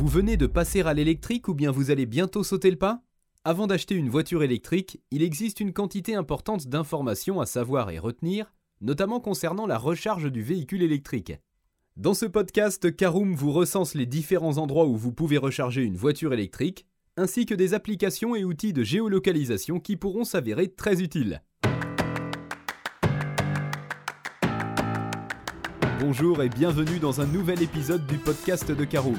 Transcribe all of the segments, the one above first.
Vous venez de passer à l'électrique ou bien vous allez bientôt sauter le pas? Avant d'acheter une voiture électrique, il existe une quantité importante d'informations à savoir et retenir, notamment concernant la recharge du véhicule électrique. Dans ce podcast, Caroom vous recense les différents endroits où vous pouvez recharger une voiture électrique, ainsi que des applications et outils de géolocalisation qui pourront s'avérer très utiles. Bonjour et bienvenue dans un nouvel épisode du podcast de Caroom,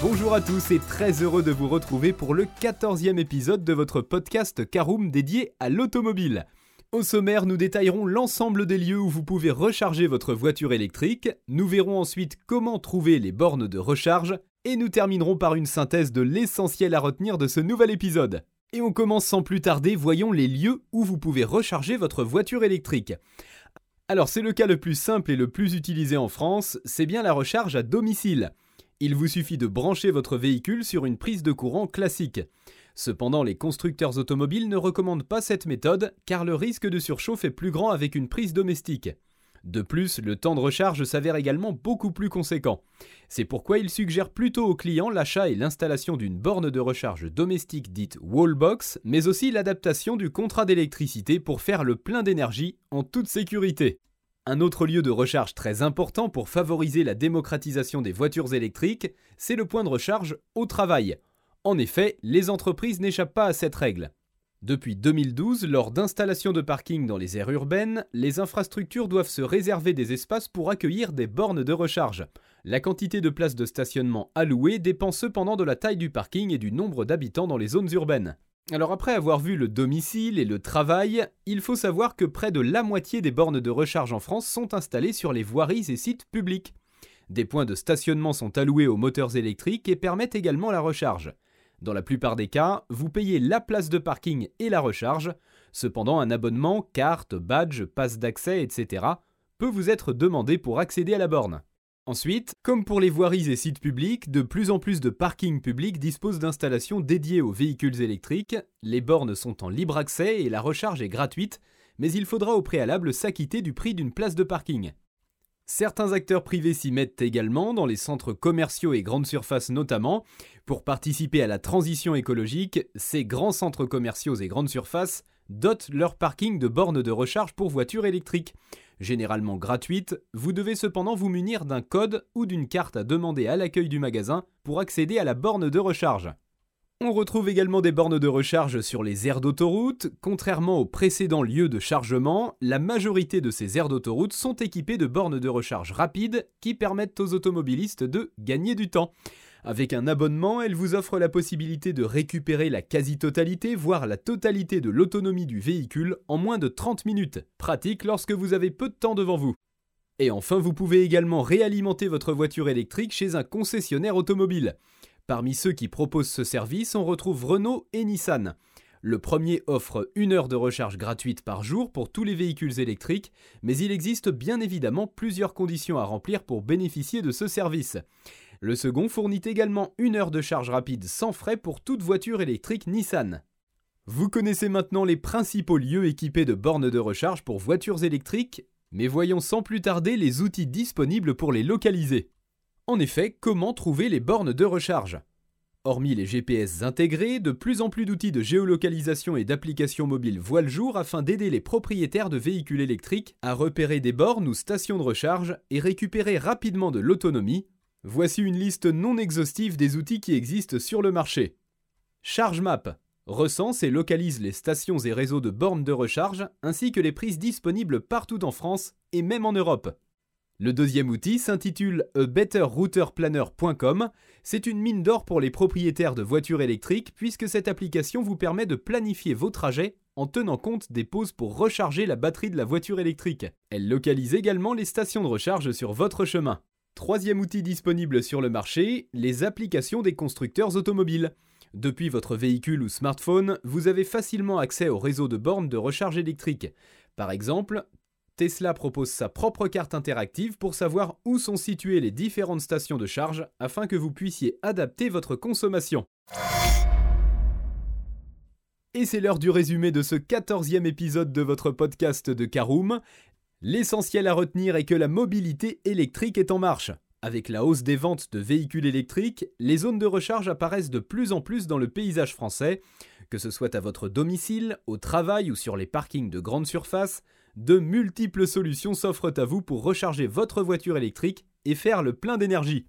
Bonjour à tous et très heureux de vous retrouver pour le 14e épisode de votre podcast Caroom dédié à l'automobile. Au sommaire, nous détaillerons l'ensemble des lieux où vous pouvez recharger votre voiture électrique, nous verrons ensuite comment trouver les bornes de recharge, et nous terminerons par une synthèse de l'essentiel à retenir de ce nouvel épisode. Et on commence sans plus tarder, voyons les lieux où vous pouvez recharger votre voiture électrique. Alors c'est le cas le plus simple et le plus utilisé en France, c'est bien la recharge à domicile. Il vous suffit de brancher votre véhicule sur une prise de courant classique. Cependant, les constructeurs automobiles ne recommandent pas cette méthode car le risque de surchauffe est plus grand avec une prise domestique. De plus, le temps de recharge s'avère également beaucoup plus conséquent. C'est pourquoi il suggère plutôt aux clients l'achat et l'installation d'une borne de recharge domestique dite wallbox, mais aussi l'adaptation du contrat d'électricité pour faire le plein d'énergie en toute sécurité. Un autre lieu de recharge très important pour favoriser la démocratisation des voitures électriques, c'est le point de recharge au travail. En effet, les entreprises n'échappent pas à cette règle. Depuis 2012, lors d'installations de parking dans les aires urbaines, les infrastructures doivent se réserver des espaces pour accueillir des bornes de recharge. La quantité de places de stationnement allouées dépend cependant de la taille du parking et du nombre d'habitants dans les zones urbaines. Alors après avoir vu le domicile et le travail, il faut savoir que près de la moitié des bornes de recharge en France sont installées sur les voiries et sites publics. Des points de stationnement sont alloués aux moteurs électriques et permettent également la recharge. Dans la plupart des cas, vous payez la place de parking et la recharge. Cependant, un abonnement, carte, badge, passe d'accès, etc. peut vous être demandé pour accéder à la borne. Ensuite, comme pour les voiries et sites publics, de plus en plus de parkings publics disposent d'installations dédiées aux véhicules électriques. Les bornes sont en libre accès et la recharge est gratuite, mais il faudra au préalable s'acquitter du prix d'une place de parking. Certains acteurs privés s'y mettent également, dans les centres commerciaux et grandes surfaces notamment. Pour participer à la transition écologique, ces grands centres commerciaux et grandes surfaces dotent leur parking de bornes de recharge pour voitures électriques. Généralement gratuites, vous devez cependant vous munir d'un code ou d'une carte à demander à l'accueil du magasin pour accéder à la borne de recharge. On retrouve également des bornes de recharge sur les aires d'autoroute. Contrairement aux précédents lieux de chargement, la majorité de ces aires d'autoroute sont équipées de bornes de recharge rapides qui permettent aux automobilistes de gagner du temps. Avec un abonnement, elles vous offrent la possibilité de récupérer la quasi-totalité, voire la totalité de l'autonomie du véhicule en moins de 30 minutes. Pratique lorsque vous avez peu de temps devant vous. Et enfin, vous pouvez également réalimenter votre voiture électrique chez un concessionnaire automobile. Parmi ceux qui proposent ce service, on retrouve Renault et Nissan. Le premier offre une heure de recharge gratuite par jour pour tous les véhicules électriques, mais il existe bien évidemment plusieurs conditions à remplir pour bénéficier de ce service. Le second fournit également une heure de charge rapide sans frais pour toute voiture électrique Nissan. Vous connaissez maintenant les principaux lieux équipés de bornes de recharge pour voitures électriques, mais voyons sans plus tarder les outils disponibles pour les localiser. En effet, comment trouver les bornes de recharge? Hormis les GPS intégrés, de plus en plus d'outils de géolocalisation et d'applications mobiles voient le jour afin d'aider les propriétaires de véhicules électriques à repérer des bornes ou stations de recharge et récupérer rapidement de l'autonomie. Voici une liste non exhaustive des outils qui existent sur le marché. ChargeMap recense et localise les stations et réseaux de bornes de recharge ainsi que les prises disponibles partout en France et même en Europe. Le deuxième outil s'intitule betterrouterplanner.com. C'est une mine d'or pour les propriétaires de voitures électriques puisque cette application vous permet de planifier vos trajets en tenant compte des pauses pour recharger la batterie de la voiture électrique. Elle localise également les stations de recharge sur votre chemin. Troisième outil disponible sur le marché, les applications des constructeurs automobiles. Depuis votre véhicule ou smartphone, vous avez facilement accès au réseau de bornes de recharge électrique. Par exemple, Tesla propose sa propre carte interactive pour savoir où sont situées les différentes stations de charge afin que vous puissiez adapter votre consommation. Et c'est l'heure du résumé de ce 14e épisode de votre podcast de Caroom. L'essentiel à retenir est que la mobilité électrique est en marche. Avec la hausse des ventes de véhicules électriques, les zones de recharge apparaissent de plus en plus dans le paysage français, que ce soit à votre domicile, au travail ou sur les parkings de grande surface, de multiples solutions s'offrent à vous pour recharger votre voiture électrique et faire le plein d'énergie.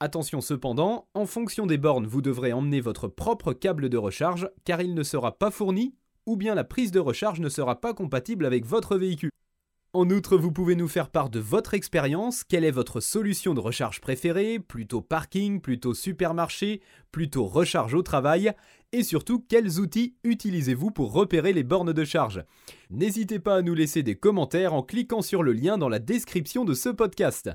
Attention cependant, en fonction des bornes, vous devrez emmener votre propre câble de recharge car il ne sera pas fourni ou bien la prise de recharge ne sera pas compatible avec votre véhicule. En outre, vous pouvez nous faire part de votre expérience. Quelle est votre solution de recharge préférée? Plutôt parking, plutôt supermarché, plutôt recharge au travail? Et surtout, quels outils utilisez-vous pour repérer les bornes de charge? N'hésitez pas à nous laisser des commentaires en cliquant sur le lien dans la description de ce podcast.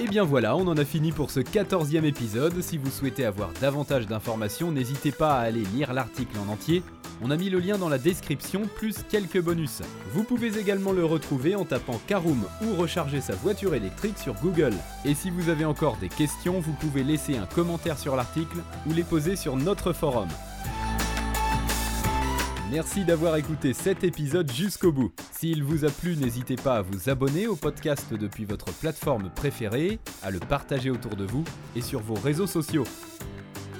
Et bien voilà, on en a fini pour ce 14e épisode. Si vous souhaitez avoir davantage d'informations, n'hésitez pas à aller lire l'article en entier. On a mis le lien dans la description, plus quelques bonus. Vous pouvez également le retrouver en tapant Caroom ou recharger sa voiture électrique sur Google. Et si vous avez encore des questions, vous pouvez laisser un commentaire sur l'article ou les poser sur notre forum. Merci d'avoir écouté cet épisode jusqu'au bout. S'il vous a plu, n'hésitez pas à vous abonner au podcast depuis votre plateforme préférée, à le partager autour de vous et sur vos réseaux sociaux.